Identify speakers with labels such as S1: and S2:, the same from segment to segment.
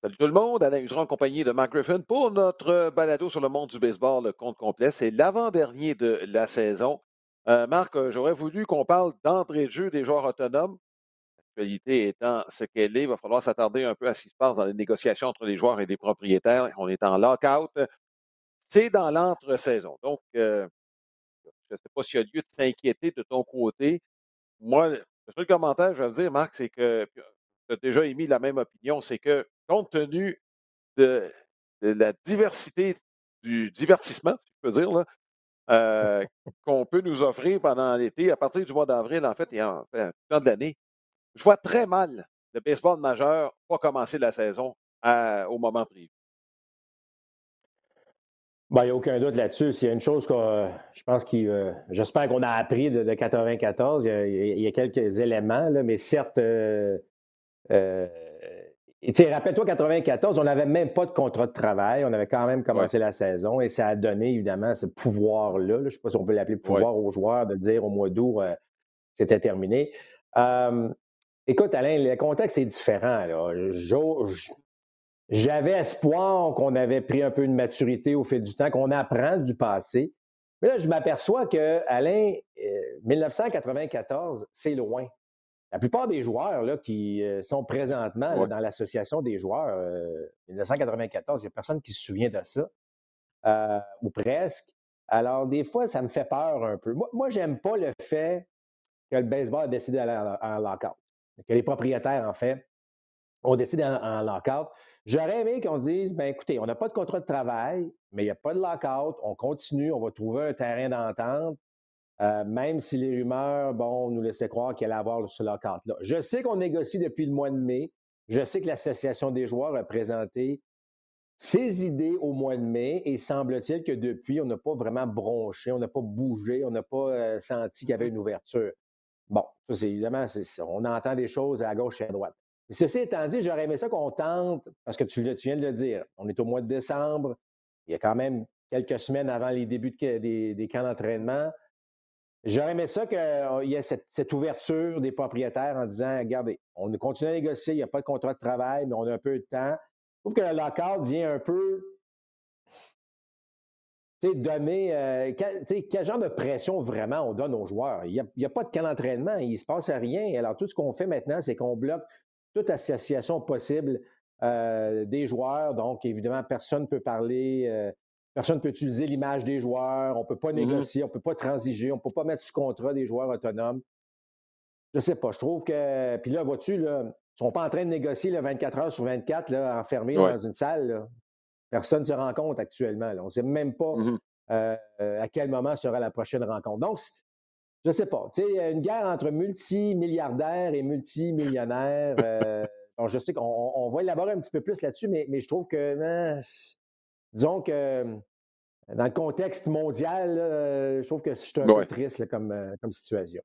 S1: Salut tout le monde, Alain Useron en compagnie de Mark Griffin pour notre balado sur le monde du baseball, le compte complet. C'est l'avant-dernier de la saison. Euh, Marc, euh, j'aurais voulu qu'on parle d'entrée de jeu des joueurs autonomes. L'actualité étant ce qu'elle est, il va falloir s'attarder un peu à ce qui se passe dans les négociations entre les joueurs et les propriétaires. On est en lockout. C'est dans l'entre-saison. Donc, euh, je ne sais pas s'il y a lieu de s'inquiéter de ton côté. Moi, le seul commentaire je vais dire, Marc, c'est que tu as déjà émis la même opinion, c'est que compte tenu de, la diversité du divertissement, si je peux dire, là, euh, qu'on peut nous offrir pendant l'été, à partir du mois d'avril, en fait, et en fait, temps de l'année, je vois très mal le baseball majeur pas commencer la saison au moment prévu.
S2: Ben, il n'y a aucun doute là-dessus. S'il y a une chose que je pense que euh, j'espère qu'on a appris de, 1994, il, y a, quelques éléments, là, mais certes, euh, et rappelle-toi, 94, on n'avait même pas de contrat de travail. On avait quand même commencé la saison et ça a donné évidemment ce pouvoir-là. je ne sais pas si on peut l'appeler pouvoir aux joueurs de dire au mois d'août, euh, c'était terminé. écoute, Alain, le contexte est différent. J'avais espoir qu'on avait pris un peu de maturité au fil du temps, qu'on apprend du passé. Mais là, je m'aperçois que, Alain, 1994, euh, c'est loin. La plupart des joueurs là, qui euh, sont présentement dans l'association des joueurs, 1994, il n'y a personne qui se souvient de ça, euh, ou presque. Alors, des fois, ça me fait peur un peu. Moi, moi j'aime pas le fait que le baseball a décidé d'aller en, lockout, que les propriétaires, en fait, ont décidé en, en lockout. J'aurais aimé qu'on dise, ben écoutez, on n'a pas de contrat de travail, mais il n'y a pas de lockout, on continue, on va trouver un terrain d'entente, euh, même si les rumeurs, bon, nous laissaient croire qu'il allait avoir ce lockout-là. Je sais qu'on négocie depuis le mois de mai. Je sais que l'Association des joueurs a présenté ses idées au mois de mai et semble-t-il que depuis, on n'a pas vraiment bronché, on n'a pas bougé, on n'a pas euh, senti qu'il y avait une ouverture. Bon, ça, c'est évidemment, on entend des choses à gauche et à droite. Ceci étant dit, j'aurais aimé ça qu'on tente, parce que tu, viens de le dire, on est au mois de décembre, il y a quand même quelques semaines avant les débuts des camps d'entraînement. J'aurais aimé ça qu'il euh, y ait cette, ouverture des propriétaires en disant regardez, on continue à négocier, il n'y a pas de contrat de travail, mais on a un peu de temps. Je trouve que le lockout vient un peu donner. Euh, quel, genre de pression vraiment on donne aux joueurs? Il n'y a, pas de camp d'entraînement, il ne se passe rien. Alors, tout ce qu'on fait maintenant, c'est qu'on bloque toute association possible euh, des joueurs. Donc, évidemment, personne ne peut parler Personne ne peut utiliser l'image des joueurs, on ne peut pas mmh négocier, on ne peut pas transiger, on ne peut pas mettre sous contrat des joueurs autonomes. Je ne sais pas, je trouve que. Puis là, vois-tu, ils ne sont pas en train de négocier le 24 heures sur 24, là, enfermés dans une salle. Personne ne se rend compte actuellement. On ne sait même pas mmh euh, à quel moment sera la prochaine rencontre. Donc, je ne sais pas. Tu sais, une guerre entre multimilliardaires et multimillionnaires. Euh, je sais qu'on va élaborer un petit peu plus là-dessus, mais, mais, je trouve que hein, disons que dans le contexte mondial, euh, je trouve que c'est un peu triste comme, euh, comme situation.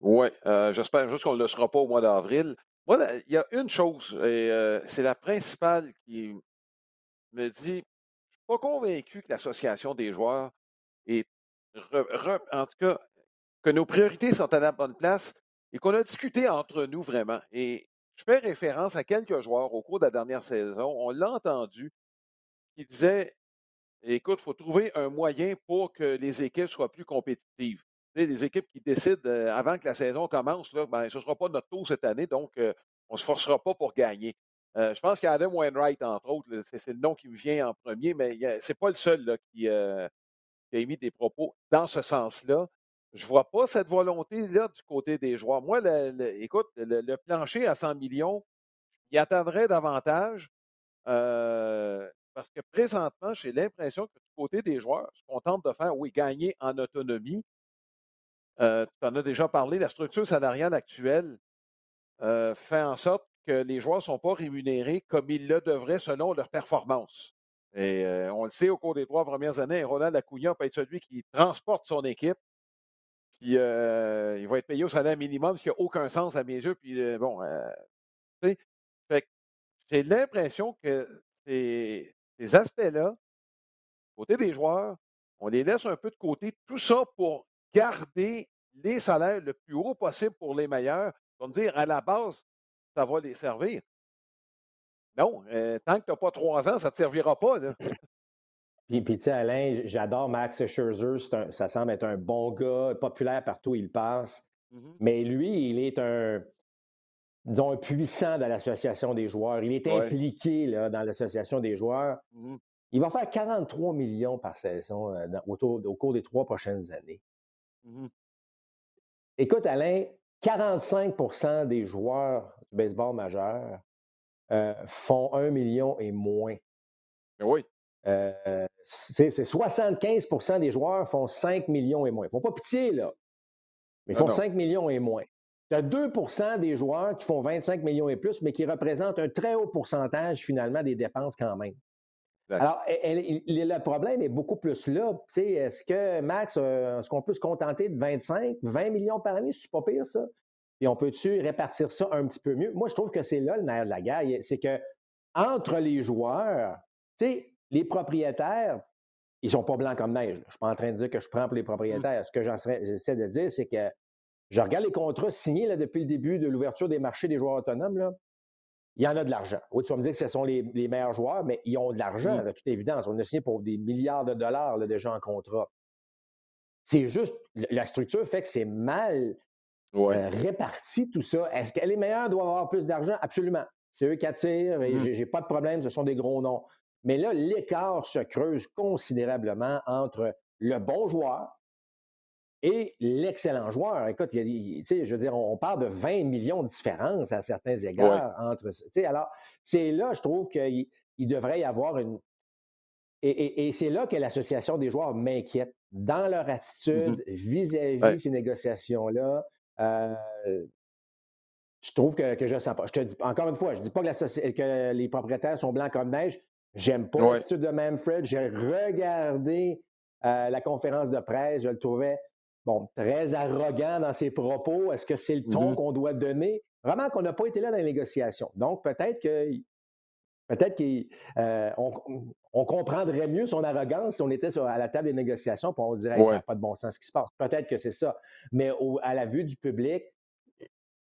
S1: Oui, j'espère juste qu'on ne le sera pas au mois d'avril. Moi, il y a une chose, et c'est la principale qui me dit, je ne suis pas convaincu que l'association des joueurs est, en tout cas, que nos priorités sont à la bonne place et qu'on a discuté entre nous vraiment. Et je fais référence à quelques joueurs au cours de la dernière saison. On l'a entendu qui disait écoute, il faut trouver un moyen pour que les équipes soient plus compétitives. les équipes qui décident euh, avant que la saison commence, ben, ce ne sera pas notre tour cette année, donc euh, on ne se forcera pas pour gagner. Euh, je pense qu'Adam Wainwright, entre autres, c'est le nom qui me vient en premier, mais ce n'est pas le seul qui, a émis des propos dans ce sens-là. Je ne vois pas cette volonté-là du côté des joueurs. Moi, écoute, le, plancher à 100 millions, il attendrait davantage. Parce que présentement, j'ai l'impression que du côté des joueurs, ce qu'on tente de faire, oui, gagner en autonomie. Euh, tu en as déjà parlé, la structure salariale actuelle euh, fait en sorte que les joueurs ne sont pas rémunérés comme ils le devraient selon leur performance. Et euh, on le sait, au cours des trois premières années, Ronald Acuna peut être celui qui transporte son équipe. Puis il va être payé au salaire minimum, ce qui n'a aucun sens à mes yeux. Puis bon, tu sais, j'ai l'impression que c'est ces aspects-là, côté des joueurs, on les laisse un peu de côté. Tout ça pour garder les salaires le plus haut possible pour les meilleurs. Comme dire, à la base, ça va les servir. non, euh, tant que tu n'as pas trois ans, ça ne te servira pas. Là.
S2: Puis, puis tu sais, Alain, j'adore Max Scherzer. ça semble être un bon gars, populaire partout où il passe. Mm-hmm. Mais lui, il est un, disons, un puissant dans l'association des joueurs. Il est impliqué là, dans l'association des joueurs. Mm-hmm. Il va faire 43 millions par saison euh, autour, au cours des trois prochaines années. Mm-hmm. Écoute, Alain, 45% des joueurs du baseball majeur euh, font un million et moins.
S1: Ben oui.
S2: Euh, c'est 75% des joueurs font 5 millions et moins. Ils ne font pas pitié, là. Mais ils font 5 millions et moins. Tu as 2 des joueurs qui font 25 millions et plus, mais qui représentent un très haut pourcentage, finalement, des dépenses quand même. Alors, le problème est beaucoup plus là. Est-ce que, Max, euh, est-ce qu'on peut se contenter de 25, 20 millions par année? C'est pas pire, ça? Et on peut-tu répartir ça un petit peu mieux? Moi, je trouve que c'est là le nerf de la guerre. C'est que entre les joueurs, les propriétaires, ils sont pas blancs comme neige. Je ne suis pas en train de dire que je prends pour les propriétaires. Ce que j'essaie de dire, c'est que je regarde les contrats signés là, depuis le début de l'ouverture des marchés des joueurs autonomes. Là il y en a de l'argent. Oui, tu vas me dire que ce sont les, meilleurs joueurs, mais ils ont de l'argent, de toute évidence. On a signé pour des milliards de dollars là, déjà en contrat. C'est juste, la structure fait que c'est mal euh, réparti tout ça. Est-ce que les meilleurs doivent avoir plus d'argent? Absolument. C'est eux qui attirent et mm-hmm. j'ai pas de problème, ce sont des gros noms. Mais là, l'écart se creuse considérablement entre le bon joueur, et l'excellent joueur. Écoute, il je veux dire, on parle de 20 millions de différences à certains égards entre. Alors, c'est là, je trouve qu'il il devrait y avoir une. Et, c'est là que l'association des joueurs m'inquiète dans leur attitude mm-hmm. vis-à-vis ces négociations-là. Euh, je trouve que, je ne sens pas. Je te dis, encore une fois, je ne dis pas que, que, les propriétaires sont blancs comme neige. J'aime pas l'attitude de Manfred. J'ai regardé euh, la conférence de presse. Je le trouvais bon, très arrogant dans ses propos. Est-ce que c'est le ton mm-hmm. qu'on doit donner? Vraiment qu'on n'a pas été là dans les négociations. Donc, peut-être que peut-être qu'on euh, comprendrait mieux son arrogance si on était à la table des négociations et on dirait que ça n'a pas de bon sens ce qui se passe. Peut-être que c'est ça. Mais à la vue du public,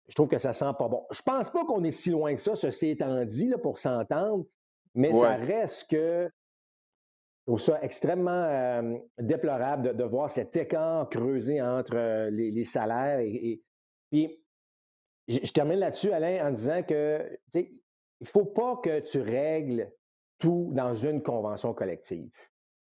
S2: je trouve que ça sent pas bon. Je pense pas qu'on est si loin que ça, ceci étant dit, là, pour s'entendre, mais ça reste que trouve ça extrêmement euh, déplorable de, voir cet écart creusé entre euh, les, salaires. Et, puis, je, termine là-dessus, Alain, en disant que il ne faut pas que tu règles tout dans une convention collective.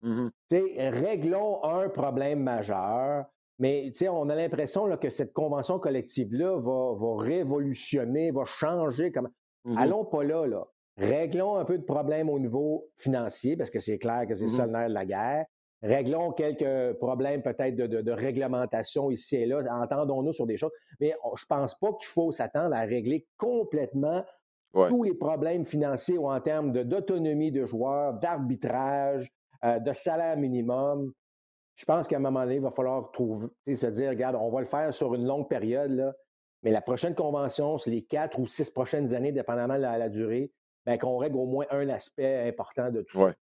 S2: Mmh réglons un problème majeur, mais on a l'impression que cette convention collective-là va, révolutionner, va changer. Comme... Mmh Allons pas là, là. Réglons un peu de problèmes au niveau financier, parce que c'est clair que c'est ça le nerf de la guerre. Réglons quelques problèmes peut-être de, réglementation ici et là. Entendons-nous sur des choses. Mais je pense pas qu'il faut s'attendre à régler complètement tous les problèmes financiers ou en termes d'autonomie de, joueurs, d'arbitrage, euh, de salaire minimum. Je pense qu'à un moment donné, il va falloir trouver, se dire, regarde, on va le faire sur une longue période, là, mais la prochaine convention, c'est les quatre ou six prochaines années, dépendamment de la durée, ben, qu'on règle au moins un aspect important de tout
S1: ça.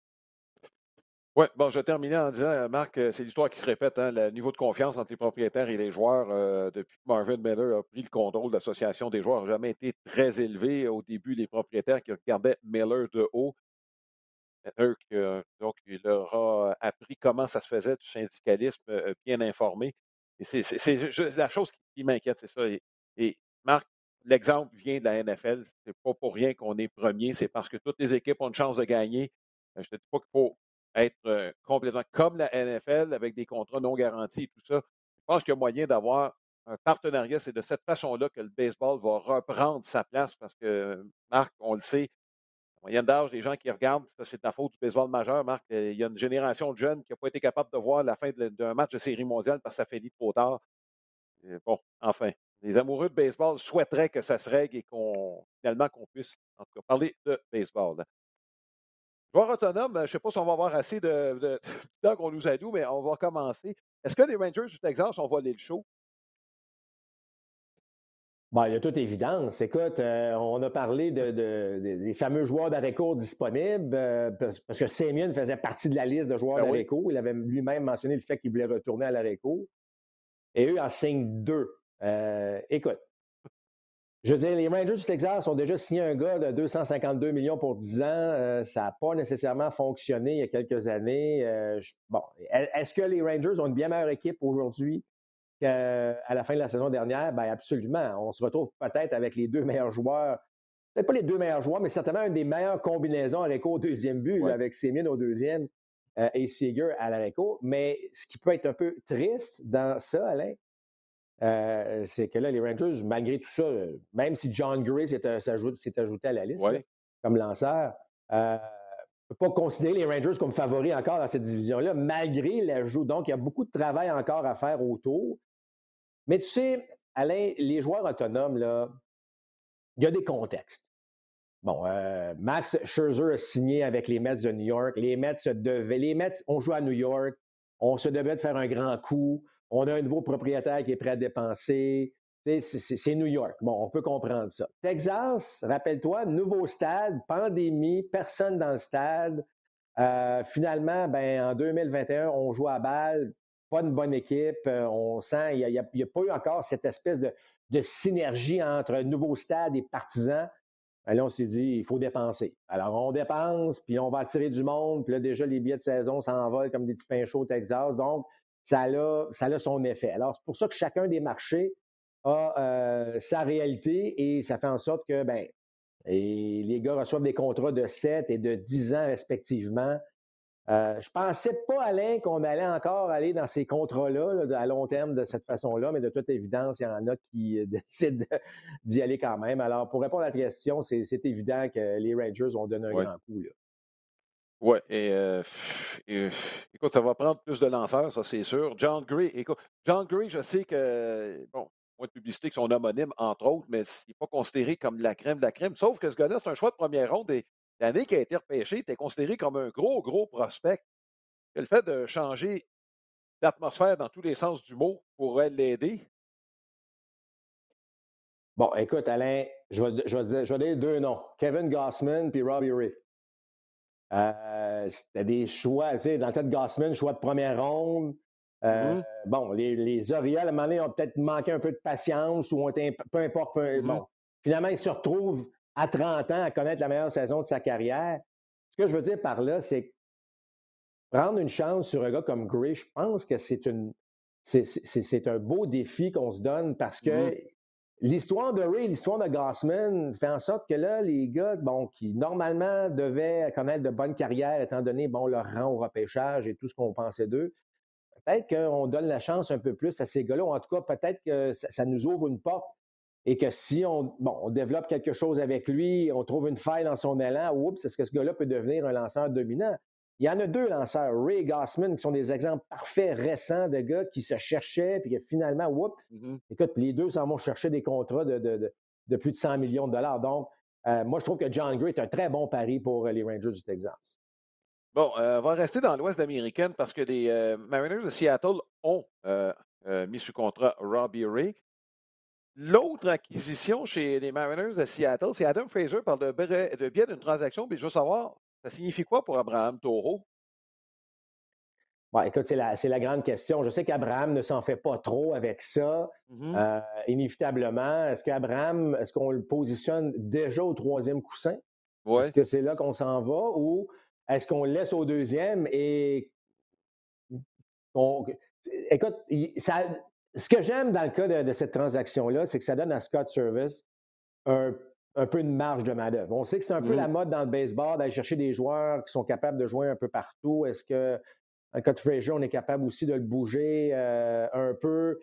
S1: Oui, bon, je terminer en disant, euh, Marc, euh, c'est l'histoire qui se répète, hein, le niveau de confiance entre les propriétaires et les joueurs euh, depuis que Marvin Miller a pris le contrôle de l'association des joueurs n'a jamais été très élevé. Au début, les propriétaires qui regardaient Miller de haut, donc, il leur a appris comment ça se faisait du syndicalisme bien informé. Et c'est la chose qui, m'inquiète, c'est ça. et Marc, l'exemple vient de la NFL. C'est pas pour rien qu'on est premier, c'est parce que toutes les équipes ont une chance de gagner. Euh, je ne dis pas qu'il faut être euh, complètement comme la NFL avec des contrats non garantis et tout ça. Je pense qu'il y a moyen d'avoir un partenariat. C'est de cette façon-là que le baseball va reprendre sa place parce que, Marc, on le sait, la moyenne d'âge des gens qui regardent, c'est la faute du baseball majeur, Marc. Euh, il y a une génération de jeunes qui n'a pas été capable de voir la fin d'un match de série mondiale parce que ça fait dit trop tard. bon, enfin, les amoureux de baseball souhaiteraient que ça se règle et qu'on finalement qu'on puisse en tout cas parler de baseball. Joueur autonome, je ne sais pas si on va avoir assez de, temps qu'on nous alloue, mais on va commencer. Est-ce que les Rangers du Texas ont volé le show?
S2: Bon, il y a toute évidence. Écoute, euh, on a parlé de, des fameux joueurs d'arrêt disponibles euh, parce, que Semyon faisait partie de la liste de joueurs ben d'arrêt. Il avait lui-même mentionné le fait qu'il voulait retourner à l'arrêt. Et eux en signent deux. Euh, écoute, je veux dire, les Rangers du Texas ont déjà signé un gars de 252 millions pour 10 ans. Euh, ça n'a pas nécessairement fonctionné il y a quelques années. Euh, bon, est-ce que les Rangers ont une bien meilleure équipe aujourd'hui qu'à la fin de la saison dernière? Bien, absolument. On se retrouve peut-être avec les deux meilleurs joueurs. Peut-être pas les deux meilleurs joueurs, mais certainement une des meilleures combinaisons à l'écho au deuxième but, avec Sémine au deuxième euh, et Seager à la Mais ce qui peut être un peu triste dans ça, Alain, euh, c'est que là, les Rangers, malgré tout ça, euh, même si John Gray s'est ajouté à la liste comme lanceur, euh, ne peut pas considérer les Rangers comme favoris encore dans cette division-là, malgré l'ajout. Donc, il y a beaucoup de travail encore à faire autour. Mais tu sais, Alain, les joueurs autonomes, là, il y a des contextes. Bon, Max Scherzer a signé avec les Mets de New York. Les Mets se devaient. Les Mets, on joue à New York. On se devait de faire un grand coup. On a un nouveau propriétaire qui est prêt à dépenser. C'est New York. Bon, on peut comprendre ça. Texas, rappelle-toi, nouveau stade, pandémie, personne dans le stade. Euh, finalement, ben, en 2021, on joue à balle, pas une bonne équipe. Euh, on sent, il n'y a, pas eu encore cette espèce de, synergie entre nouveau stade et partisans. Ben là, on s'est dit, il faut dépenser. Alors, on dépense, puis on va attirer du monde, puis là, déjà, les billets de saison s'envolent comme des petits pains chauds au Texas. Donc, ça a, ça a son effet. Alors, c'est pour ça que chacun des marchés a euh, sa réalité et ça fait en sorte que ben, et les gars reçoivent des contrats de 7 et de 10 ans respectivement. Euh, je pensais pas, Alain, qu'on allait encore aller dans ces contrats-là à long terme de cette façon-là, mais de toute évidence, il y en a qui décident d'y aller quand même. Alors, pour répondre à la question, c'est évident que les Rangers ont donné un grand coup. Là.
S1: Oui, et, écoute, ça va prendre plus de lanceurs, ça c'est sûr. John Gray, écoute, John Gray, je sais que, bon, moins de publicité que son homonyme, entre autres, mais il n'est pas considéré comme la crème de la crème. Sauf que ce gars-là, c'est un choix de première ronde et l'année qui a été repêché, était considéré comme un gros, gros prospect. le fait de changer l'atmosphère dans tous les sens du mot pourrait l'aider.
S2: Bon, écoute, Alain, je vais, je vais, je vais donner deux noms. Kevin Gossman puis Robbie Ray. Euh, c'était des choix, tu sais, dans le cas de Gossman, choix de première ronde. Euh, mm-hmm. Bon, les, les Orioles, à un moment donné, ont peut-être manqué un peu de patience ou ont été, peu importe. Mm-hmm. Bon, finalement, ils se retrouvent à 30 ans à connaître la meilleure saison de sa carrière. Ce que je veux dire par là, c'est prendre une chance sur un gars comme Gray, je pense que c'est une c'est un beau défi qu'on se donne parce que mm-hmm. L'histoire de Ray, l'histoire de Gossman fait en sorte que là, les gars, bon, qui normalement devaient connaître de bonnes carrières, étant donné, bon, leur rang au repêchage et tout ce qu'on pensait d'eux, peut-être qu'on donne la chance un peu plus à ces gars-là, en tout cas, peut-être que ça, nous ouvre une porte et que si on, bon, on développe quelque chose avec lui, on trouve une faille dans son élan, oups, est-ce que ce gars-là peut devenir un lanceur dominant? Il y en a deux lanceurs, Ray Gossman, qui sont des exemples parfaits récents de gars qui se cherchaient, puis que finalement, whoop, mm-hmm. écoute, les deux s'en vont chercher des contrats de, plus de 100 millions de dollars. Donc, euh, moi, je trouve que John Gray est un très bon pari pour euh, les Rangers du Texas.
S1: Bon, euh, on va rester dans l'Ouest américaine parce que les Mariners de Seattle ont mis sous contrat Robbie Ray. L'autre acquisition chez les Mariners de Seattle, c'est Adam Fraser par le, biais d'une transaction. Puis je veux savoir, ça signifie quoi pour Abraham Taureau?
S2: Bon, écoute, c'est la, la, grande question. Je sais qu'Abraham ne s'en fait pas trop avec ça. Mmh euh, inévitablement, est-ce qu'Abraham, est-ce qu'on le positionne déjà au troisième coussin? Est-ce que c'est là qu'on s'en va ou est-ce qu'on le laisse au deuxième et écoute, ce que j'aime dans le cas de, de cette transaction-là, c'est que ça donne à Scott Service un un peu de marge de manœuvre. On sait que c'est un peu la mmh. mode dans le baseball d'aller chercher des joueurs qui sont capables de jouer un peu partout. Est-ce que, dans le cas de Frazier, on est capable aussi de le bouger euh, un peu?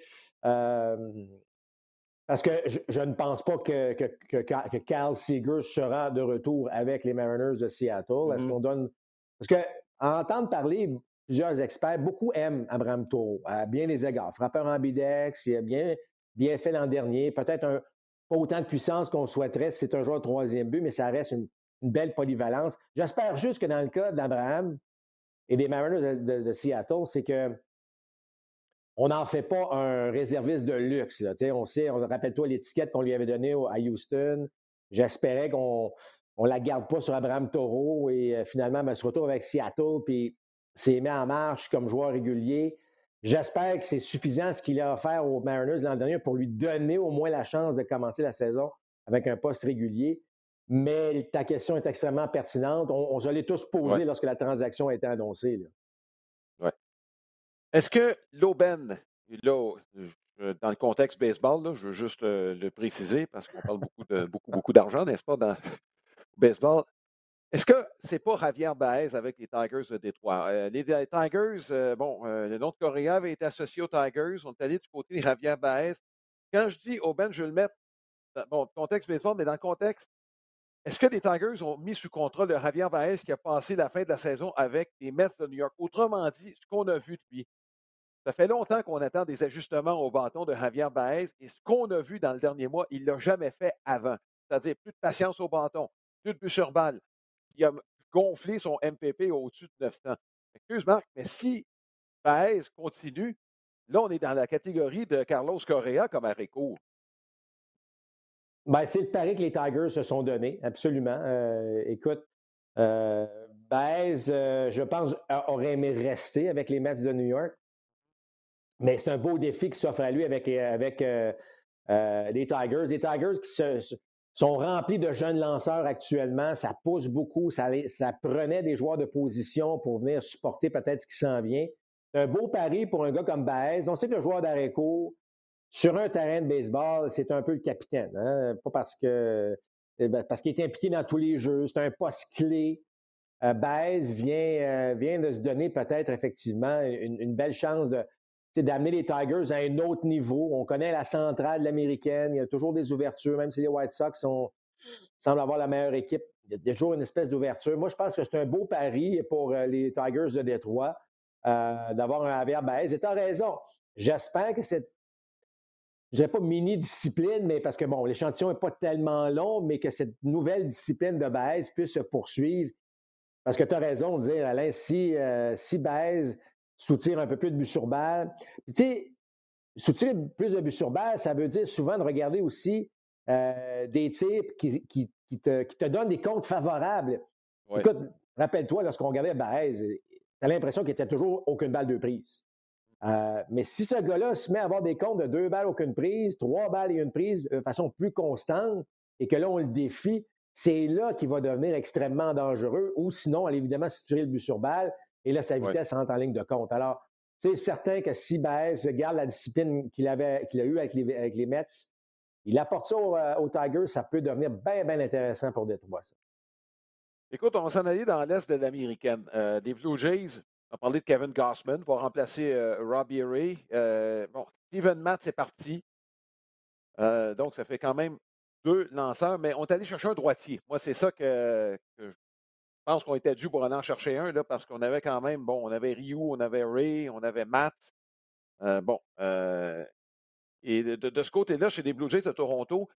S2: parce que je, ne pense pas que, que, que, Cal Seeger sera de retour avec les Mariners de Seattle. Est-ce mmh. qu'on donne. Parce que, entendre parler, plusieurs experts, beaucoup aiment Abraham Toro à bien des égards. Frappeur en bidex, il a bien, bien fait l'an dernier. Peut-être un, pas autant de puissance qu'on souhaiterait c'est un joueur de troisième but, mais ça reste une, belle polyvalence. J'espère juste que dans le cas d'Abraham et des Mariners de, Seattle, c'est que on n'en fait pas un réserviste de luxe. On sait, on rappelle-toi l'étiquette qu'on lui avait donnée à Houston. J'espérais qu'on ne la garde pas sur Abraham Toro et euh, finalement, ben, se retrouve avec Seattle, puis s'est mis en marche comme joueur régulier. J'espère que c'est suffisant ce qu'il a offert aux Mariners l'an dernier pour lui donner au moins la chance de commencer la saison avec un poste régulier. Mais ta question est extrêmement pertinente. On, se l'est tous posé lorsque la transaction a été annoncée.
S1: Oui. Est-ce que l'aubaine, là, dans le contexte baseball, je veux juste le, préciser parce qu'on parle beaucoup de beaucoup, beaucoup d'argent, n'est-ce pas, dans baseball. Est-ce que c'est pas Javier Baez avec les Tigers de Détroit? Euh, les, Tigers, euh, bon, euh, le nom de Correa avait été associé aux Tigers. On est allé du côté de Javier Baez. Quand je dis Aubaine, je vais le mettre, bon, contexte baseball, mais dans le contexte, est-ce que les Tigers ont mis sous contrôle le Javier Baez qui a passé la fin de la saison avec les Mets de New York? Autrement dit, ce qu'on a vu depuis, ça fait longtemps qu'on attend des ajustements au bâton de Javier Baez et ce qu'on a vu dans le dernier mois, il ne l'a jamais fait avant. C'est-à-dire plus de patience au bâton, plus de but sur balle. Il a gonflé son MPP au-dessus de 900. Excuse Marc, mais si Baez continue, là, on est dans la catégorie de Carlos Correa comme arrêt court.
S2: Ben, c'est le pari que les Tigers se sont donné, absolument. Euh, écoute, euh, Baez, euh, je pense, aurait aimé rester avec les Mets de New York. Mais c'est un beau défi qui s'offre à lui avec, avec euh, euh, les Tigers. Les Tigers qui sont remplis de jeunes lanceurs actuellement. Ça pousse beaucoup. Ça, prenait des joueurs de position pour venir supporter peut-être ce qui s'en vient. Un beau pari pour un gars comme Baez. On sait que le joueur court, sur un terrain de baseball, c'est un peu le capitaine. Hein? Pas parce que eh ben, parce qu'il est impliqué dans tous les jeux. C'est un poste clé. Euh, Baez vient, vient de se donner peut-être effectivement une belle chance de, d'amener les Tigers à un autre niveau. On connaît la centrale l'américaine, il y a toujours des ouvertures, même si les White Sox semblent avoir la meilleure équipe. Il y a toujours une espèce d'ouverture. Moi, je pense que c'est un beau pari pour euh, les Tigers de Détroit euh, d'avoir un Javier Baez. Et tu as raison. J'espère que cette, je dirais pas mini-discipline, mais parce que, bon, l'échantillon n'est pas tellement long, mais que cette nouvelle discipline de Baez puisse se poursuivre. Parce que tu as raison de dire, Alain, si, euh, si Baez soutire un peu plus de but sur balle. Tu sais, soutirer plus de but sur balle, ça veut dire souvent de regarder aussi euh, des types qui, qui, te, qui, te, donnent des comptes favorables. Écoute, rappelle-toi, lorsqu'on regardait Baez, tu as l'impression qu'il était toujours aucune balle de prise. Euh, mais si ce gars-là se met à avoir des comptes de deux balles, aucune prise, trois balles et une prise de façon plus constante, et que là, on le défie, c'est là qu'il va devenir extrêmement dangereux. Ou sinon, évidemment, si tu le but sur balle, et là, sa vitesse rentre en ligne de compte. Alors, c'est certain que si Baez garde la discipline qu'il avait, qu'il a eue avec les, avec les Mets, il apporte ça aux au euh, Tigers, ça peut devenir bien, bien intéressant pour Détroit. Ça.
S1: Écoute, on va s'en aller dans l'Est de l'Américaine. Euh, des Blue Jays, on a parlé de Kevin Gossman pour remplacer euh, Robbie Ray. bon, Steven Matt, est parti. donc, ça fait quand même deux lanceurs, mais on est allé chercher un droitier. Moi, c'est ça que, que, je pense qu'on était dû pour aller en chercher un, là, parce qu'on avait quand même, bon, on avait Ryu, on avait Ray, on avait Matt. Euh, bon, euh, et de, ce côté-là, chez les Blue Jays de Toronto,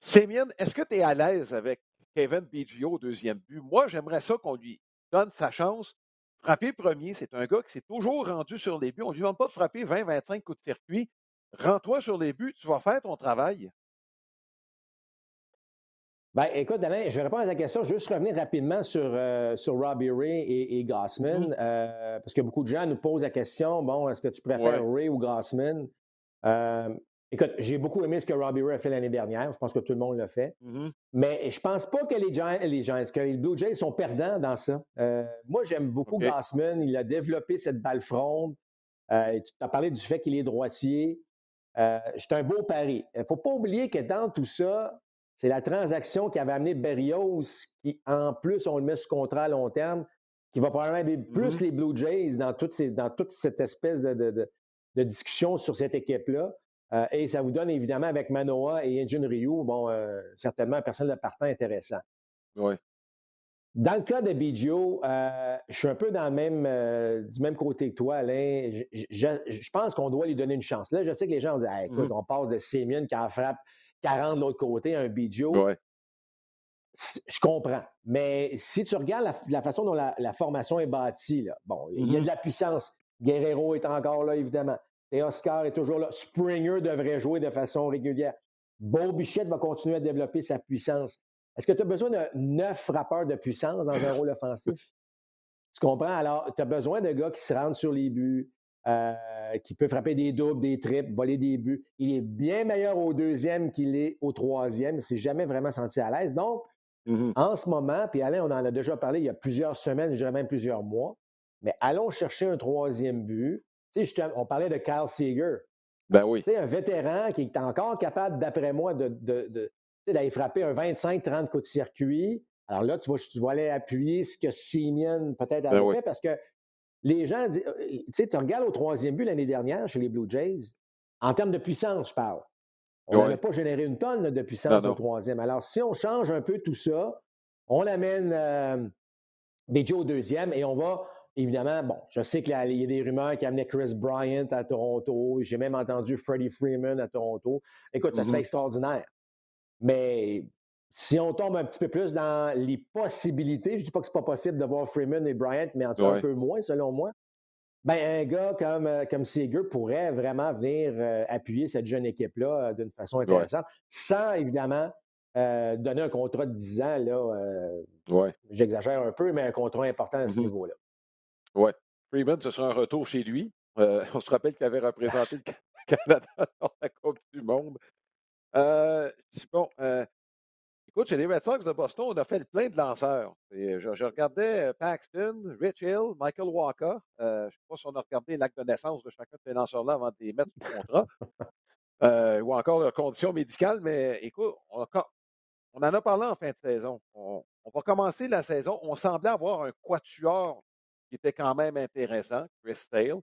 S1: Sémien, est-ce que tu es à l'aise avec Kevin Biggio au deuxième but? Moi, j'aimerais ça qu'on lui donne sa chance. Frapper premier, c'est un gars qui s'est toujours rendu sur les buts. On ne lui demande pas de frapper 20-25 coups de circuit. Rends-toi sur les buts, tu vas faire ton travail.
S2: Ben, écoute, Alain, je vais répondre à ta question. Je juste revenir rapidement sur, euh, sur Robbie Ray et, Gossman, mm-hmm. euh, parce que beaucoup de gens nous posent la question bon, est-ce que tu préfères Ray ou Gossman euh, Écoute, j'ai beaucoup aimé ce que Robbie Ray a fait l'année dernière. Je pense que tout le monde l'a fait. Mm-hmm. Mais je pense pas que les Giants, les Giants, que les Blue Jays sont perdants dans ça. moi, j'aime beaucoup Gossman. Il a développé cette balle fronde. tu as parlé du fait qu'il est droitier. c'est un beau pari. Il ne faut pas oublier que dans tout ça, c'est la transaction qui avait amené Berrios, qui, en plus, on le met sous contrat à long terme, qui va probablement aider plus mm-hmm. les Blue Jays dans, dans toute cette espèce de, discussion sur cette équipe-là. Euh, et ça vous donne évidemment avec Manoa et Engine Ryu, bon, euh, certainement un personnel de partant intéressant.
S1: Oui.
S2: Dans le cas de Biggio, euh, je suis un peu dans le même, du même côté que toi, Alain. Je, pense qu'on doit lui donner une chance. Là, je sais que les gens disent écoute, mm-hmm. on passe de Sémien qui en frappe 40 de l'autre côté, un Biggio. Je comprends. Mais si tu regardes la, façon dont la, formation est bâtie, là, bon, il y a mm-hmm. de la puissance. Guerrero est encore là, évidemment. Et Oscar est toujours là. Springer devrait jouer de façon régulière. Beau Bichette va continuer à développer sa puissance. Est-ce que tu as besoin de neuf frappeurs de puissance dans un rôle offensif? Tu comprends? Alors, tu as besoin de gars qui se rendent sur les buts, euh, qui peut frapper des doubles, des triples, voler des buts. Il est bien meilleur au deuxième qu'il est au troisième. Il ne s'est jamais vraiment senti à l'aise. Donc, mm-hmm. en ce moment, puis Alain, on en a déjà parlé il y a plusieurs semaines, je dirais même plusieurs mois, mais allons chercher un troisième but. Tu sais, on parlait de Kyle Seeger.
S1: Ben oui.
S2: Tu sais, un vétéran qui est encore capable, d'après moi, de, d'aller frapper un 25-30 coups de circuit. Alors là, tu vas, tu vas aller appuyer ce que Simeon peut-être ben avait fait parce que les gens disent, tu sais, tu regardes au troisième but l'année dernière chez les Blue Jays, en termes de puissance, je parle. On n'avait pas généré une tonne de puissance au troisième. Alors, si on change un peu tout ça, on amène euh, au deuxième et on va, évidemment, bon, je sais qu'il y a des rumeurs qui amenaient Chris Bryant à Toronto. J'ai même entendu Freddie Freeman à Toronto. Écoute, ça serait mm-hmm. extraordinaire. Mais si on tombe un petit peu plus dans les possibilités, je ne dis pas que ce n'est pas possible d'avoir Freeman et Bryant, mais en tout cas un peu moins, selon moi, ben, un gars comme, euh, comme Seager pourrait vraiment venir euh, appuyer cette jeune équipe-là euh, d'une façon intéressante, sans évidemment donner un contrat de 10 ans. Là, J'exagère un peu, mais un contrat important à ce mm-hmm. niveau-là.
S1: Oui. Freeman, ce sera un retour chez lui. on se rappelle qu'il avait représenté le Canada dans la Coupe du Monde. bon, Écoute, chez les Red Sox de Boston, on a fait le plein de lanceurs. je, regardais euh, Paxton, Rich Hill, Michael Walker. Euh, je ne sais pas si on a regardé l'acte de naissance de chacun de ces lanceurs-là avant de les mettre sous contrat. Euh, ou encore leurs conditions médicales. Mais écoute, on, en a parlé en fin de saison. On, va commencer la saison. On semblait avoir un quatuor qui était quand même intéressant. Chris Sale,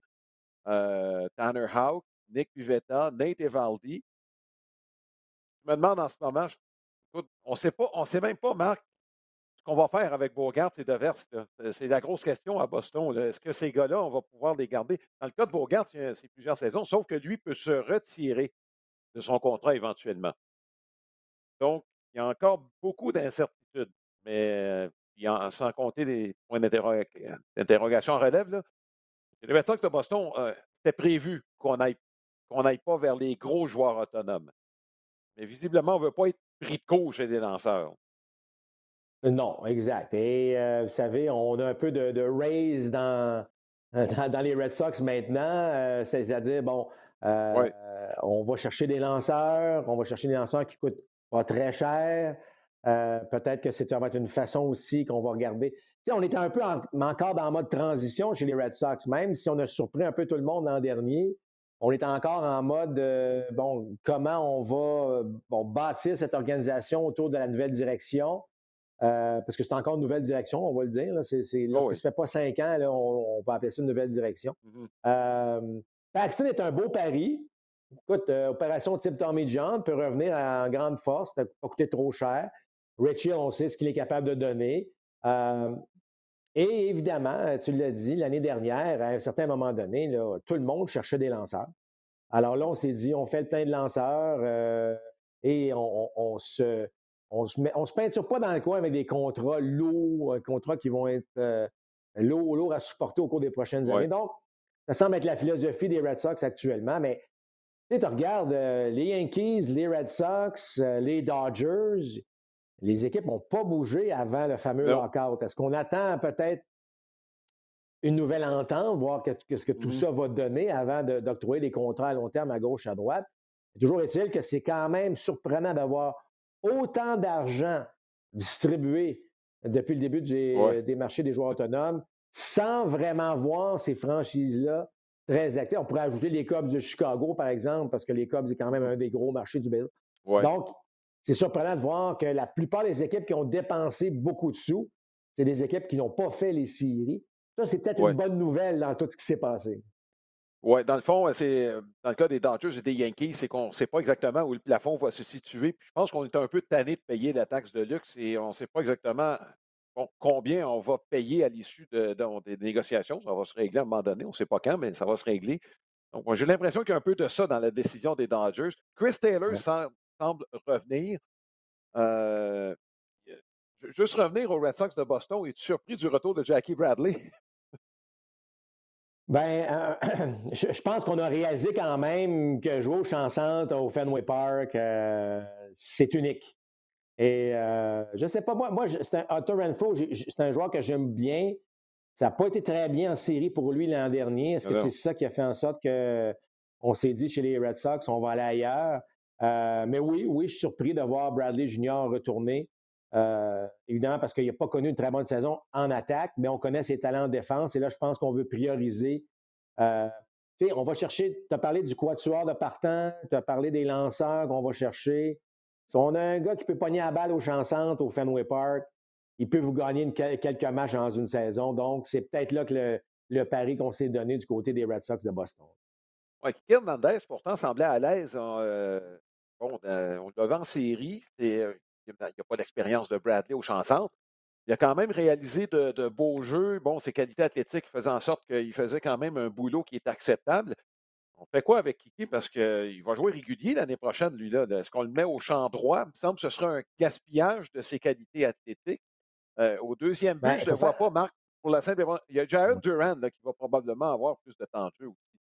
S1: Tanner Houck, Nick Pivetta, Nate Evaldi. Je me demande en ce moment, on sait pas, on sait même pas, Marc, ce qu'on va faire avec Bogart et Devers. C'est la grosse question à Boston. Est-ce que ces gars-là, on va pouvoir les garder? Dans le cas de Bogart, c'est plusieurs saisons, sauf que lui peut se retirer de son contrat éventuellement. Donc, il y a encore beaucoup d'incertitudes. Mais euh, sans compter les points d'interrogation en relève, là, le de Boston, euh, c'était prévu qu'on n'aille pas vers les gros joueurs autonomes. Mais visiblement, on ne veut pas être pris de court chez des lanceurs.
S2: Non, exact. Et euh, vous savez, on a un peu de, raise dans, dans, les Red Sox maintenant. Euh, c'est-à-dire, bon, euh, on va chercher des lanceurs, on va chercher des lanceurs qui coûtent pas très cher. Peut-être que c'est va être une façon aussi qu'on va regarder. Tu sais, on était un peu encore dans le mode transition chez les Red Sox, même si on a surpris un peu tout le monde l'an dernier on est encore en mode, euh, bon, comment on va bon, bâtir cette organisation autour de la nouvelle direction? Euh, parce que c'est encore une nouvelle direction, on va le dire. C'est, c'est, oh se fait pas cinq ans, là, on, va appeler ça une nouvelle direction. Mm-hmm. Euh, Paxton est un beau pari. Écoute, opération type Tommy John peut revenir en grande force, ça n'a pas coûté trop cher. Richie, on sait ce qu'il est capable de donner. Et évidemment, tu l'as dit, l'année dernière, à un certain moment donné, tout le monde cherchait des lanceurs. Alors là, on s'est dit, on fait le plein de lanceurs euh, et on, se, on se, se peinture pas dans le coin avec des contrats lourds, euh, contrats qui vont être euh, lourds, lourds à supporter au cours des prochaines années. Donc, ça semble être la philosophie des Red Sox actuellement, mais tu regardes les Yankees, les Red Sox, les Dodgers, les équipes n'ont pas bougé avant le fameux lockout. Est-ce qu'on attend peut-être une nouvelle entente, voir ce que tout mmh ça va donner avant d'octroyer des contrats à long terme à gauche, à droite? Toujours est-il que c'est quand même surprenant d'avoir autant d'argent distribué depuis le début des, marchés des joueurs autonomes sans vraiment voir ces franchises-là très actives. On pourrait ajouter les Cubs de Chicago, par exemple, parce que les Cubs, c'est quand même un des gros marchés du baseball. Donc, c'est surprenant de voir que la plupart des équipes qui ont dépensé beaucoup de sous, c'est des équipes qui n'ont pas fait les séries. Ça, c'est peut-être une bonne nouvelle dans tout ce qui s'est passé.
S1: Oui, dans le fond, c'est dans le cas des Dodgers et des Yankees, c'est qu'on ne sait pas exactement où le plafond va se situer. je pense qu'on est un peu tanné de payer la taxe de luxe et on ne sait pas exactement combien on va payer à l'issue de, des négociations. Ça va se régler à un moment donné. On ne sait pas quand, mais ça va se régler. Donc, j'ai l'impression qu'il y a un peu de ça dans la décision des Dodgers. Chris Taylor semble revenir. Euh, juste revenir aux Red Sox de Boston, es-tu surpris du retour de Jackie Bradley?
S2: Ben, euh, je, pense qu'on a réalisé quand même que jouer au champ au Fenway Park, euh, c'est unique. Et je ne sais pas, moi, moi c'est un Renfro, c'est un joueur que j'aime bien. Ça n'a pas été très bien en série pour lui l'an dernier. Est-ce que c'est ça qui a fait en sorte qu'on s'est dit chez les Red Sox, on va aller ailleurs? Euh, mais oui, oui, je suis surpris de voir Bradley Junior retourner. Euh, évidemment, parce qu'il n'a pas connu une très bonne saison en attaque, mais on connaît ses talents en défense. Et là, je pense qu'on veut prioriser. Euh, on va chercher, tu as parlé du quatuor de partant, tu as parlé des lanceurs qu'on va chercher. Si on a un gars qui peut pogner la balle au champ centre, au Fenway Park, il peut vous gagner quelques matchs dans une saison. Donc, c'est peut-être là que le, pari qu'on s'est donné du côté des Red Sox de Boston.
S1: Oui, Hernandez, pourtant, semblait à l'aise. Euh, bon, on l'avait en série. Euh, il n'y a pas d'expérience de Bradley au champ centre. Il a quand même réalisé de, beaux jeux. Bon, ses qualités athlétiques faisaient en sorte qu'il faisait quand même un boulot qui est acceptable. On fait quoi avec Kiki? Parce qu'il va jouer régulier l'année prochaine, lui-là. Est-ce qu'on le met au champ droit? Il me semble que ce serait un gaspillage de ses qualités athlétiques. Euh, au deuxième but, ben, je ne le vois pas, Marc. Pour la simple Il y a Jared Duran qui va probablement avoir plus de temps de jeu aussi.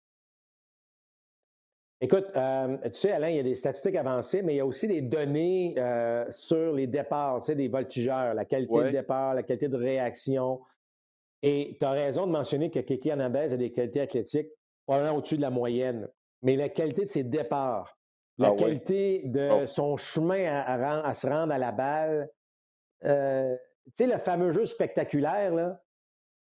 S2: Écoute, euh, tu sais, Alain, il y a des statistiques avancées, mais il y a aussi des données euh, sur les départs, tu sais, des voltigeurs, la qualité de départ, la qualité de réaction. Et tu as raison de mentionner que Kiki Anabez a des qualités athlétiques probablement au-dessus de la moyenne. Mais la qualité de ses départs, la ah qualité de oh. son chemin à, se rendre à la balle, euh, tu sais, le fameux jeu spectaculaire, là,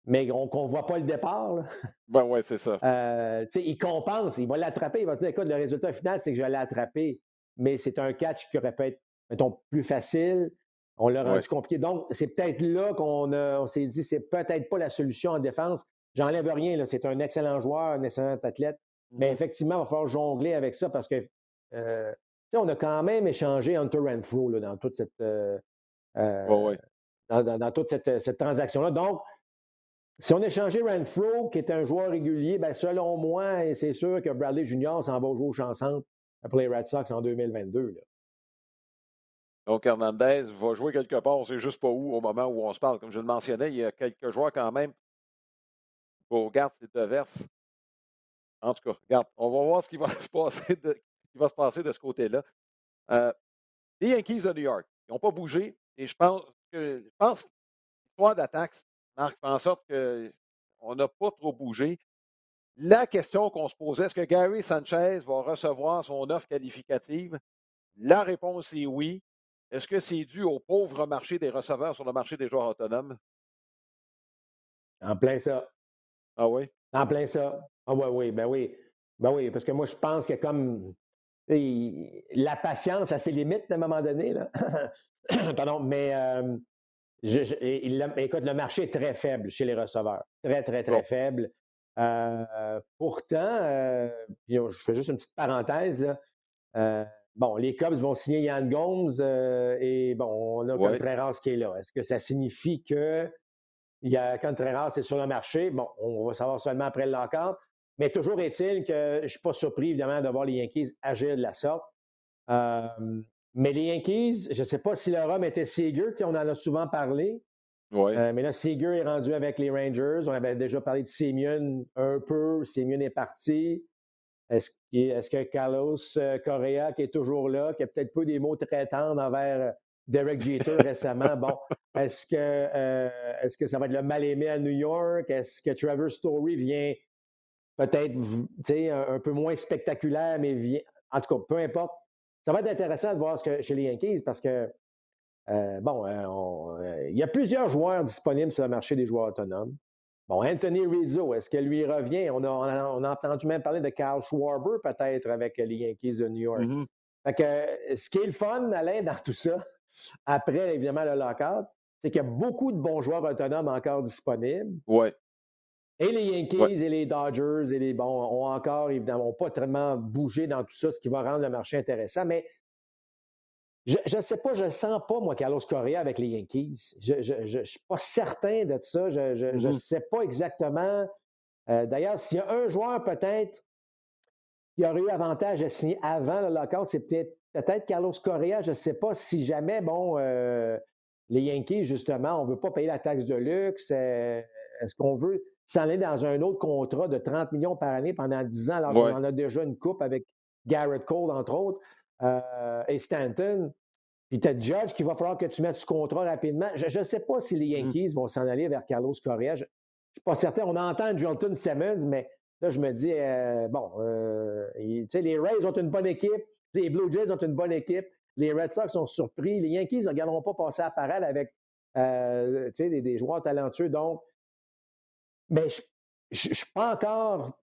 S2: mais qu'on ne voit pas le départ. Là.
S1: Ben ouais, c'est ça.
S2: Euh, il compense, il va l'attraper, il va dire écoute, le résultat final, c'est que je l'ai attrapé, mais c'est un catch qui aurait pu être, mettons, plus facile. On l'a rendu compliqué. Donc, c'est peut-être là qu'on on s'est dit c'est peut-être pas la solution en défense. J'enlève rien, c'est un excellent joueur, un excellent athlète. Mais mm-hmm. effectivement, il va falloir jongler avec ça parce que euh, on a quand même échangé Hunter Renfro là, dans toute cette. Euh, dans, toute cette, cette transaction-là. Donc, si on échangeait Renfro, qui est un joueur régulier, ben selon moi, c'est sûr que Bradley Junior s'en va jouer au champ centre pour les Red Sox en 2022.
S1: Donc, Hernandez va jouer quelque part, c'est juste pas où au moment où on se parle. Comme je le mentionnais, il y a quelques joueurs quand même. Regarde, c'est verse. En tout cas, regarde, on va voir ce qui va se passer de, ce côté-là. Euh, les Yankees de New York, ils n'ont pas bougé et je pense que je pense l'histoire d'attaque Marc, fait en sorte qu'on n'a pas trop bougé. La question qu'on se posait, est-ce que Gary Sanchez va recevoir son offre qualificative? La réponse est oui. Est-ce que c'est dû au pauvre marché des receveurs sur le marché des joueurs autonomes?
S2: En plein ça.
S1: Ah oui?
S2: En plein ça. Ah oui, oui, ben oui. Ben oui, parce que moi, je pense que comme la patience a ses limites à un moment donné. Là. Pardon, mais euh, écoute, le marché est très faible chez les receveurs. Très, très, très faible. Euh, pourtant, euh, je fais juste une petite parenthèse. Là. Euh, bon, les Cubs vont signer Yann Gomes et bon, on a ouais. Contreras qui est là. Est-ce que ça signifie que il y a Contreras est sur le marché? Bon, on va savoir seulement après le lockout. Mais toujours est-il que je ne suis pas surpris, évidemment, de voir les Yankees agir de la sorte. Mais les Yankees, je ne sais pas si le rhum était Seager, on en a souvent parlé.
S1: Euh,
S2: mais là, Seager est rendu avec les Rangers. On avait déjà parlé de Simeon un peu. Simeon est parti. Est-ce que Carlos euh, Correa, qui est toujours là, qui a peut-être peu des mots très tendres envers euh, Derek Jeter récemment, bon, est-ce que, est-ce que ça va être le mal-aimé à New York? Est-ce que Trevor Story vient peut-être un, un peu moins spectaculaire, mais vient. En tout cas, peu importe ça va être intéressant de voir ce que chez les Yankees parce que, euh, bon, euh, euh, il y a plusieurs joueurs disponibles sur le marché des joueurs autonomes. Bon, Anthony Rizzo, est-ce que lui revient? On a, on a, entendu même parler de Carl Schwarber peut-être avec les Yankees de New York.
S1: Mm-hmm.
S2: Fait que, ce qui est le fun, Alain, dans tout ça, après évidemment le lockout, c'est qu'il y a beaucoup de bons joueurs autonomes encore disponibles.
S1: Ouais.
S2: Et les Yankees et les Dodgers et les bons ont encore, évidemment, n'ont pas tellement bougé dans tout ça, ce qui va rendre le marché intéressant. Mais je ne sais pas, je ne sens pas, moi, Carlos Correa avec les Yankees. Je ne suis pas certain de ça. Je ne mm-hmm. sais pas exactement. Euh, d'ailleurs, s'il y a un joueur peut-être qui aurait eu avantage à signer avant le lockout, c'est peut-être peut-être Carlos Correa. Je ne sais pas si jamais, bon, euh, les Yankees, justement, on ne veut pas payer la taxe de luxe. Euh, est-ce qu'on veut s'en aller dans un autre contrat de 30 millions par année pendant 10 ans, alors qu'on en a déjà une coupe avec Garrett Cole, entre autres, euh, et Stanton. Puis as Judge qu'il va falloir que tu mettes ce contrat rapidement. Je ne sais pas si les mmh. Yankees vont s'en aller vers Carlos Correa. suis pas certain. On entend Jonathan Simmons, mais là, je me dis, euh, bon, les Rays ont une bonne équipe, les Blue Jays ont une bonne équipe, les Red Sox sont surpris, les Yankees ne regarderont pas passer à parade avec des, des, joueurs talentueux. Donc, mais je ne suis pas encore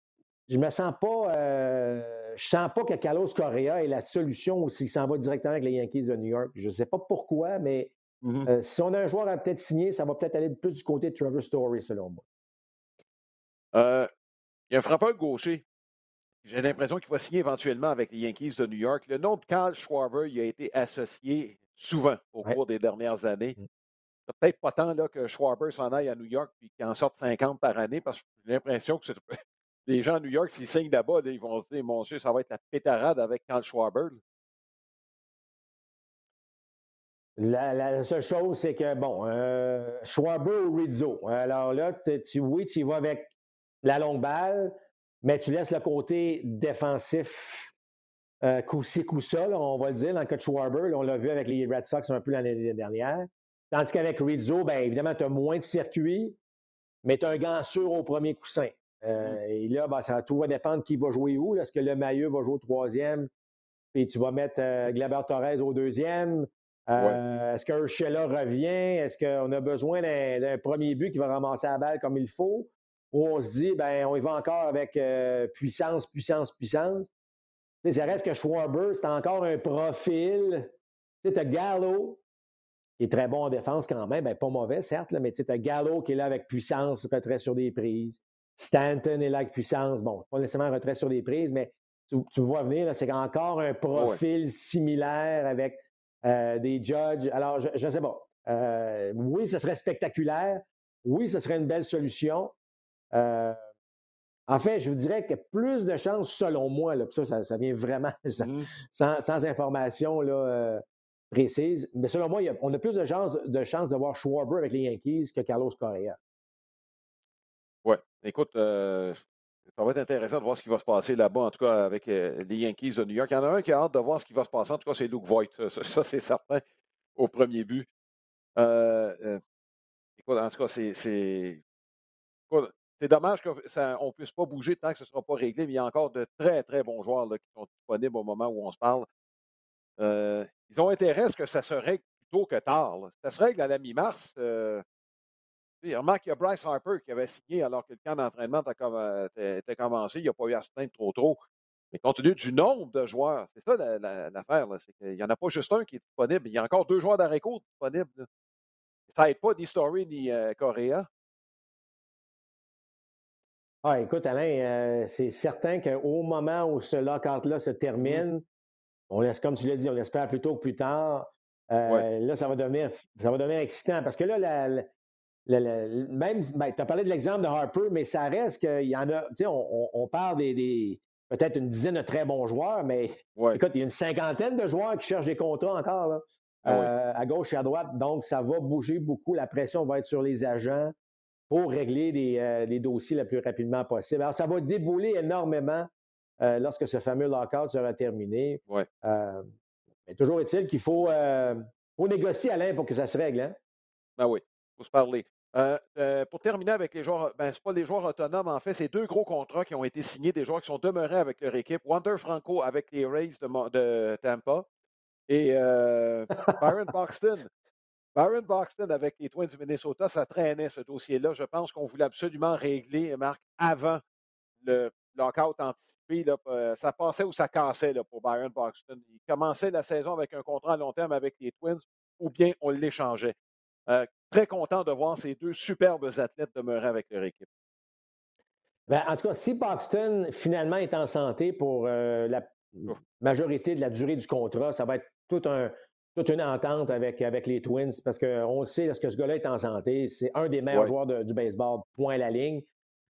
S2: je me sens pas, euh, je sens pas que Carlos Correa est la solution s'il s'en va directement avec les Yankees de New York. Je ne sais pas pourquoi, mais mm-hmm. euh, si on a un joueur à peut-être signer, ça va peut-être aller plus du côté de Trevor Story, selon moi.
S1: Euh, il y a un frappeur gaucher. J'ai l'impression qu'il va signer éventuellement avec les Yankees de New York. Le nom de Carl Schwarber il a été associé souvent au cours des dernières années. Peut-être pas tant là, que Schwarber s'en aille à New York et qu'il en sorte 50 par année parce que j'ai l'impression que les gens à New York, s'ils signent là-bas, ils vont se dire, mon Dieu, ça va être la pétarade avec Carl Schwarber.
S2: La, seule chose, c'est que, bon, euh, Schwarber ou Rizzo. Alors là, tu, oui, tu y vas avec la longue balle, mais tu laisses le côté défensif euh, coup-ci, coup-ça, on va le dire, dans le cas de Schwarber. on l'a vu avec les Red Sox un peu l'année dernière. Tandis qu'avec Rizzo, bien évidemment, tu as moins de circuits, mais tu as un gant sûr au premier coussin. Euh, mmh. et là, ben, ça tout va dépendre qui va jouer où. Est-ce que le Maillot va jouer au troisième, puis tu vas mettre euh, Glaber Torres au deuxième? Euh, est-ce que Urshela revient? Est-ce qu'on a besoin d'un premier but qui va ramasser la balle comme il faut? Ou on se dit, ben, on y va encore avec puissance, puissance, puissance? sais, ça reste que Schwarber, c'est encore un profil. Tu as Gallo, qui est très bon en défense quand même, ben, pas mauvais, certes, mais tu as Gallo qui est là avec puissance, retrait sur des prises. Stanton est là avec puissance. Bon, pas nécessairement retrait sur les prises, mais tu, tu vois venir, c'est encore un profil similaire avec euh, des judges. Alors, je ne sais pas. Euh, oui, ce serait spectaculaire. Oui, ce serait une belle solution. Euh, en fait, je vous dirais que plus de chances, selon moi, là, ça, ça, vient vraiment mmh. sans, information là, précise, mais selon moi, on a plus de chances de, chance de voir Schwarber avec les Yankees que Carlos Correa.
S1: Oui. Écoute, euh, ça va être intéressant de voir ce qui va se passer là-bas, en tout cas avec euh, les Yankees de New York. Il y en a un qui a hâte de voir ce qui va se passer. En tout cas, c'est Luke Voigt. Ça, c'est certain au premier but. Euh, écoute, en tout cas, c'est. C'est dommage qu'on ne puisse pas bouger tant que ce ne sera pas réglé, mais il y a encore de très, très bons joueurs qui sont disponibles au moment où on se parle. Ils ont intérêt à ce que ça se règle plus tôt que tard. Ça se règle à la mi-mars. Remarque qu'il y a Bryce Harper qui avait signé alors que le camp d'entraînement était commencé. Il n'a pas eu à se plaindre trop trop. Mais compte tenu du nombre de joueurs, c'est ça l'affaire, c'est qu'il n'y en a pas juste un qui est disponible. Il y a encore deux joueurs d'arrêt disponibles. Ça n'aide pas ni Story ni euh, Correa.
S2: Ah, écoute, Alain, euh, c'est certain qu'au moment où ce lockout-là se mmh termine, on laisse, comme tu l'as dit, on espère plus tôt que plus tard. Euh, là, ça va devenir ça va devenir excitant parce que là, la, même, ben, tu as parlé de l'exemple de Harper, mais ça reste qu'il y en a, tu sais, on, parle des, peut-être une dizaine de très bons joueurs, mais écoute, il y a une cinquantaine de joueurs qui cherchent des contrats encore, ah euh, à gauche et à droite. Donc, ça va bouger beaucoup. La pression va être sur les agents pour régler les, euh, dossiers le plus rapidement possible. Alors, ça va débouler énormément euh, lorsque ce fameux lockout sera terminé. mais toujours est-il qu'il faut, faut, négocier, Alain, pour que ça se règle. Hein?
S1: Ben oui, il faut se parler. Euh, euh, pour terminer avec les joueurs, ben, ce pas les joueurs autonomes, en fait, c'est deux gros contrats qui ont été signés, des joueurs qui sont demeurés avec leur équipe. Wander Franco avec les Rays de, Tampa et euh, Byron Boxton. Byron Boxton avec les Twins du Minnesota, ça traînait ce dossier-là. Je pense qu'on voulait absolument régler, Marc, avant le lockout anticipé. Ça passait ou ça cassait là, pour Byron Boxton. Il commençait la saison avec un contrat à long terme avec les Twins ou bien on l'échangeait très content de voir ces deux superbes athlètes demeurer avec leur équipe.
S2: Ben, en tout cas, si Paxton finalement est en santé pour euh, la majorité de la durée du contrat, ça va être tout un, toute une entente avec, avec les Twins parce qu'on sait, lorsque ce gars-là est en santé, c'est un des meilleurs joueurs du baseball, point à la ligne.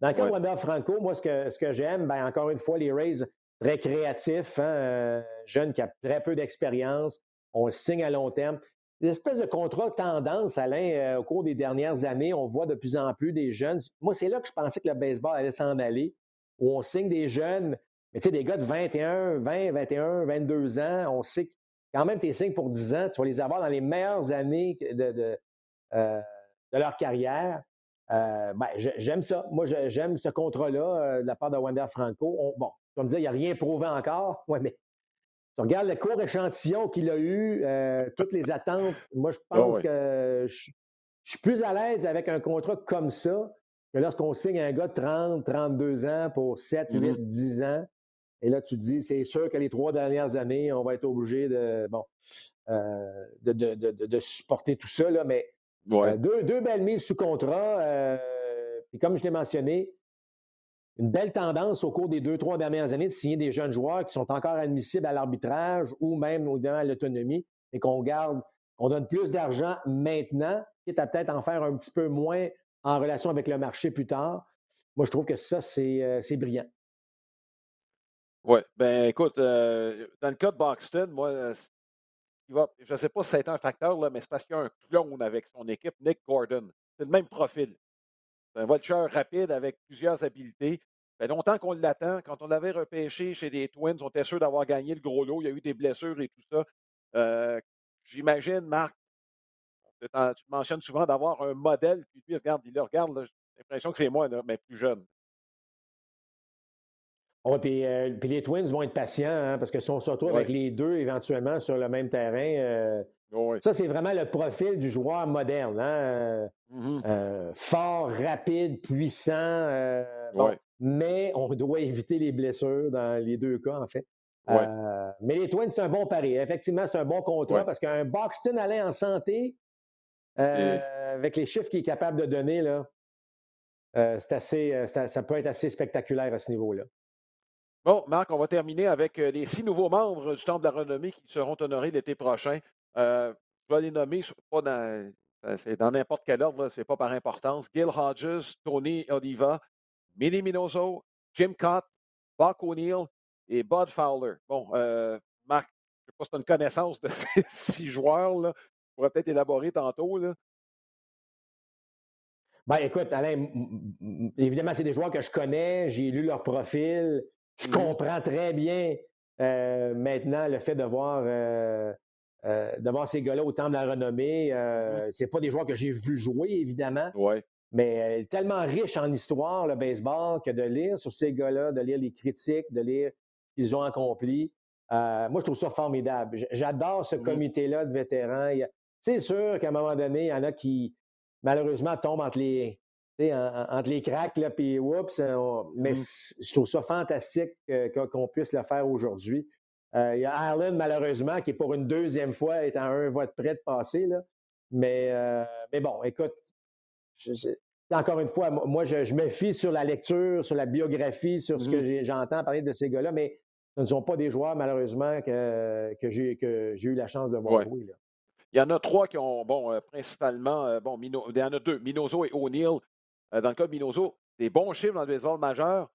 S2: Dans le cas de Wander Franco, moi, ce que, ce que j'aime, ben, encore une fois, les Rays, très créatifs, hein, euh, jeune qui a très peu d'expérience, on signe à long terme des espèces de contrats tendance, Alain, euh, au cours des dernières années, on voit de plus en plus des jeunes. Moi, c'est là que je pensais que le baseball allait s'en aller, où on signe des jeunes, mais tu sais, des gars de 21, 20, 21, 22 ans, on sait que quand même tes signes pour 10 ans, tu vas les avoir dans les meilleures années de, de, euh, leur carrière. Ben, j'aime ça. Moi, j'aime ce contrat-là de la part de Wander Franco. bon, comme dire, il n'y a rien prouvé encore. Ouais, mais tu regardes le court échantillon qu'il a eu, toutes les attentes. Moi, je ah pense que je, suis plus à l'aise avec un contrat comme ça que lorsqu'on signe un gars de 30, 32 ans pour 7, 8, 10 ans. Et là, tu te dis, c'est sûr que les trois dernières années, on va être obligé de, bon, euh, de, de, de, supporter tout ça. Là, mais euh, deux, deux, belles mises sous contrat. Euh, puis comme je l'ai mentionné, une belle tendance au cours des deux, trois dernières années de signer des jeunes joueurs qui sont encore admissibles à l'arbitrage ou même à l'autonomie et qu'on garde, qu'on donne plus d'argent maintenant, quitte à peut-être en faire un petit peu moins en relation avec le marché plus tard. Moi, je trouve que ça, c'est brillant.
S1: Oui, ben écoute, euh, dans le cas de Boxton, moi, je ne sais pas si c'est un facteur, mais c'est parce qu'il y a un clone avec son équipe, Nick Gordon. C'est le même profil. C'est un voiture rapide avec plusieurs habiletés. Ça fait longtemps qu'on l'attend. Quand on l'avait repêché chez les Twins, on était sûr d'avoir gagné le gros lot. Il y a eu des blessures et tout ça. Euh, j'imagine, Marc, tu mentionnes souvent d'avoir un modèle, puis lui, regarde, il le regarde, j'ai l'impression que c'est moi, mais plus jeune.
S2: Oh, puis, les Twins vont être patients, hein, parce que si on se retrouve avec les deux éventuellement sur le même terrain, euh, ça, c'est vraiment le profil du joueur moderne. Hein, mmh euh, fort, rapide, puissant. Mais on doit éviter les blessures dans les deux cas, en fait. mais les Twins, c'est un bon pari. Effectivement, c'est un bon contrat parce qu'un Boxton allait en santé, avec les chiffres qu'il est capable de donner, là, c'est assez, ça peut être assez spectaculaire à ce niveau-là.
S1: Bon, Marc, on va terminer avec euh, les six nouveaux membres du Temple de la Renommée qui seront honorés l'été prochain. Euh, je vais les nommer, pas dans, euh, c'est dans n'importe quel ordre, ce n'est pas par importance. Gil Hodges, Tony Oliva, Minnie Minoso, Jim Cott, Buck O'Neill et Bud Fowler. Bon, Marc, je ne sais pas si tu as une connaissance de ces six joueurs-là. Tu pourrais peut-être élaborer tantôt. Là.
S2: Ben, écoute, Alain, évidemment, c'est des joueurs que je connais, j'ai lu leur profil. Je mmh comprends très bien euh, maintenant le fait de voir, euh, euh, ces gars-là au temps de la renommée. Mmh c'est pas des joueurs que j'ai vu jouer, évidemment.
S1: Ouais.
S2: Mais tellement riche en histoire, le baseball, que de lire sur ces gars-là, de lire les critiques, de lire ce qu'ils ont accompli. moi, je trouve ça formidable. J'adore ce mmh comité-là de vétérans. C'est sûr qu'à un moment donné, il y en a qui, malheureusement, tombent entre les, entre les cracks, là, puis oups, mais mmh. je trouve ça fantastique qu'on puisse le faire aujourd'hui. Euh, il y a Ireland, malheureusement, qui est pour une deuxième fois est à un vote près de passer. Là. Mais, euh, mais bon, écoute, encore une fois, moi, je, me fie sur la lecture, sur la biographie, sur ce que mmh. j'entends parler de ces gars-là, mais ce ne sont pas des joueurs, malheureusement, que, que j'ai eu la chance de voir jouer.
S1: Il y en a trois qui ont, bon, euh, principalement, bon, il y en a deux, Minoso et O'Neill, euh, dans le cas de Minoso, des bons chiffres dans le baseball majeur.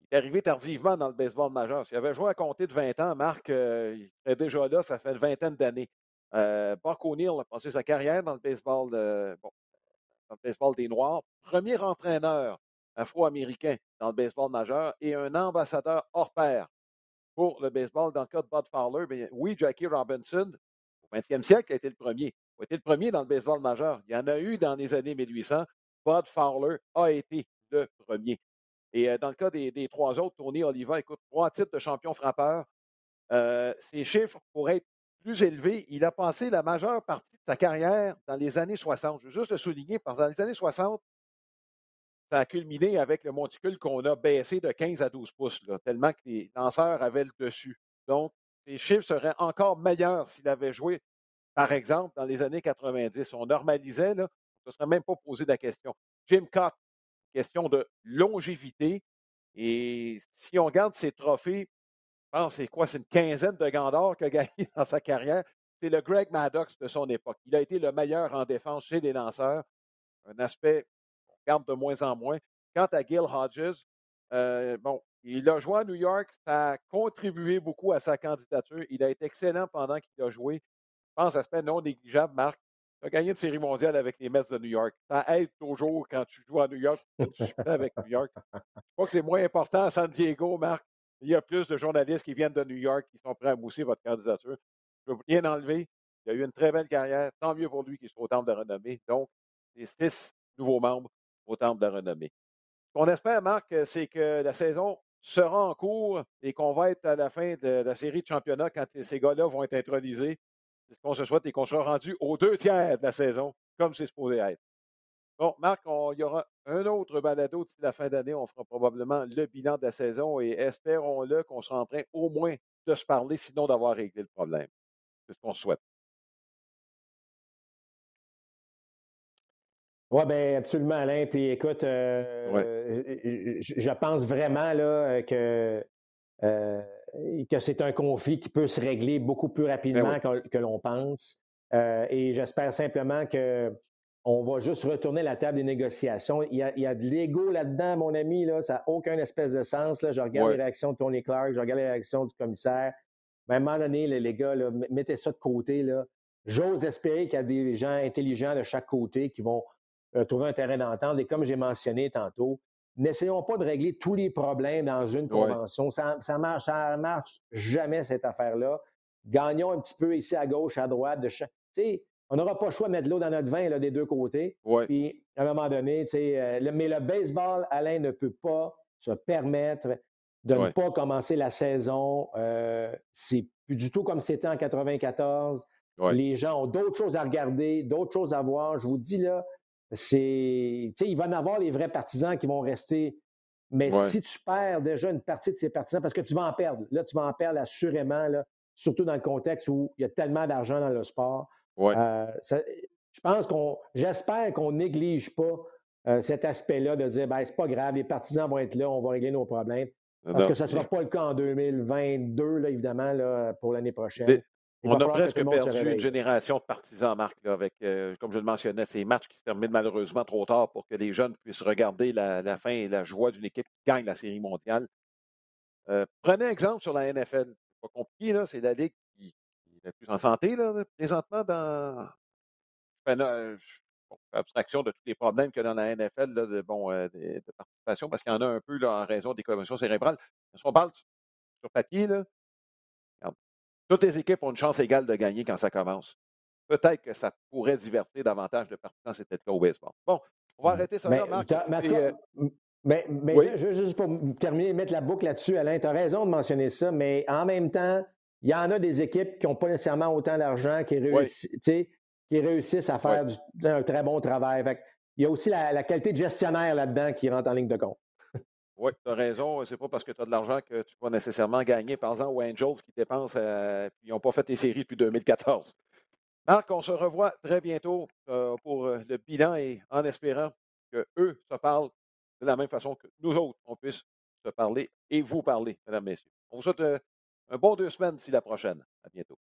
S1: Il est arrivé tardivement dans le baseball majeur. S'il avait joué à compter de 20 ans, Marc euh, il est déjà là, ça fait une vingtaine d'années. Euh, O'Neill a passé sa carrière dans le baseball dans le baseball des Noirs. Premier entraîneur afro-américain dans le baseball majeur et un ambassadeur hors pair pour le baseball. Dans le cas de Bud Fowler, oui, Jackie Robinson, au 20e siècle, a été le premier. Il a été le premier dans le baseball majeur. Il y en a eu dans les années 1800. Bud Fowler a été le premier. Et euh, dans le cas des, trois autres, Tony Oliva, écoute, trois titres de champion frappeur. Euh, ses chiffres pourraient être plus élevés. Il a passé la majeure partie de sa carrière dans les années 60. Je veux juste le souligner, parce que dans les années 60, ça a culminé avec le monticule qu'on a baissé de 15 à 12 pouces, tellement que les lanceurs avaient le dessus. Donc, ses chiffres seraient encore meilleurs s'il avait joué, par exemple, dans les années 90. On normalisait, là, ne se serait même pas posé la question. Jim Cott, question de longévité. Et si on regarde ses trophées, je pense c'est quoi? C'est une quinzaine de grands qu'il a gagné dans sa carrière. C'est le Greg Maddox de son époque. Il a été le meilleur en défense chez les lanceurs. Un aspect qu'on regarde de moins en moins. Quant à Gil Hodges, euh, bon, il a joué à New York. Ça a contribué beaucoup à sa candidature. Il a été excellent pendant qu'il a joué. Je pense aspect non négligeable, Marc. Tu as gagné une série mondiale avec les Mets de New York. Ça aide toujours quand tu joues à New York, tu joues avec New York. Je crois que c'est moins important à San Diego, Marc. Il y a plus de journalistes qui viennent de New York qui sont prêts à mousser votre candidature. Je ne veux rien enlever. Il a eu une très belle carrière. Tant mieux pour lui qu'il soit au temple de renommée. Donc, les six nouveaux membres au Temple de la Renommée. Ce qu'on espère, Marc, c'est que la saison sera en cours et qu'on va être à la fin de la série de championnat quand ces gars-là vont être intronisés. C'est ce qu'on se souhaite et qu'on sera rendu aux deux tiers de la saison, comme c'est supposé être. Bon, Marc, il y aura un autre balado d'ici la fin d'année. On fera probablement le bilan de la saison et espérons-le qu'on sera en train au moins de se parler, sinon d'avoir réglé le problème. C'est ce qu'on souhaite.
S2: Oui, bien, absolument, Alain. Puis écoute, euh, je, pense vraiment là, que, euh, que c'est un conflit qui peut se régler beaucoup plus ben rapidement que, l'on pense. Euh, et j'espère simplement que on va juste retourner la table des négociations. Il y a, de l'ego là-dedans, mon ami, là, ça n'a aucun espèce de sens. Là. Je regarde les réactions de Tony Clark, je regarde les réactions du commissaire. Mais à un moment donné, les, gars, mettez ça de côté. J'ose espérer qu'il y a des gens intelligents de chaque côté qui vont euh, trouver un terrain d'entente. Et comme j'ai mentionné tantôt, n'essayons pas de régler tous les problèmes dans une convention. Ça, ça marche, ça marche jamais cette affaire-là. Gagnons un petit peu ici à gauche, à droite. De chaque... on n'aura pas le choix de mettre l'eau dans notre vin là, des deux côtés. Puis à un moment donné, euh, mais le baseball, Alain ne peut pas se permettre de ne pas commencer la saison. Euh, c'est plus du tout comme c'était en 94. Les gens ont d'autres choses à regarder, d'autres choses à voir. Je vous dis là, c'est, il va y en avoir les vrais partisans qui vont rester. Mais si tu perds déjà une partie de ces partisans, parce que tu vas en perdre, là, tu vas en perdre assurément, là, surtout dans le contexte où il y a tellement d'argent dans le sport. Euh, je pense qu'on, j'espère qu'on néglige pas euh, cet aspect-là de dire, ben, c'est pas grave, les partisans vont être là, on va régler nos problèmes. Parce que ça ne sera pas le cas en 2022, là, évidemment, là, pour l'année prochaine.
S1: On a presque perdu une génération de partisans, Marc, avec, euh, comme je le mentionnais, ces matchs qui se terminent malheureusement trop tard pour que les jeunes puissent regarder la, fin et la joie d'une équipe qui gagne la Série mondiale. Euh, prenez exemple sur la NFL. C'est pas compliqué, là. C'est la ligue qui, est la plus en santé, là, présentement, dans. Euh, abstraction de tous les problèmes qu'il y a dans la NFL de, bon, de, participation, parce qu'il y en a un peu là, en raison des commotions cérébrales. Si on parle sur papier, là, toutes les équipes ont une chance égale de gagner quand ça commence. Peut-être que ça pourrait divertir davantage de partisans, c'était le cas au baseball. Bon, on va mmh. arrêter ça là, Marc.
S2: Euh, mais, mais, juste pour terminer, mettre la boucle là-dessus, Alain, tu as raison de mentionner ça, mais en même temps, il y en a des équipes qui n'ont pas nécessairement autant d'argent, qui, qui, réussissent à faire un très bon travail. il y a aussi la, qualité de gestionnaire là-dedans qui rentre en ligne de compte.
S1: Oui, tu as raison. C'est pas parce que tu as de l'argent que tu vas nécessairement gagner. Par exemple, aux Angels qui dépensent, euh, ils n'ont pas fait les séries depuis 2014. Marc, on se revoit très bientôt euh, pour euh, le bilan et en espérant qu'eux se parlent de la même façon que nous autres, on puisse se parler et vous parler, mesdames, messieurs. On vous souhaite un bon deux semaines d'ici la prochaine. À bientôt.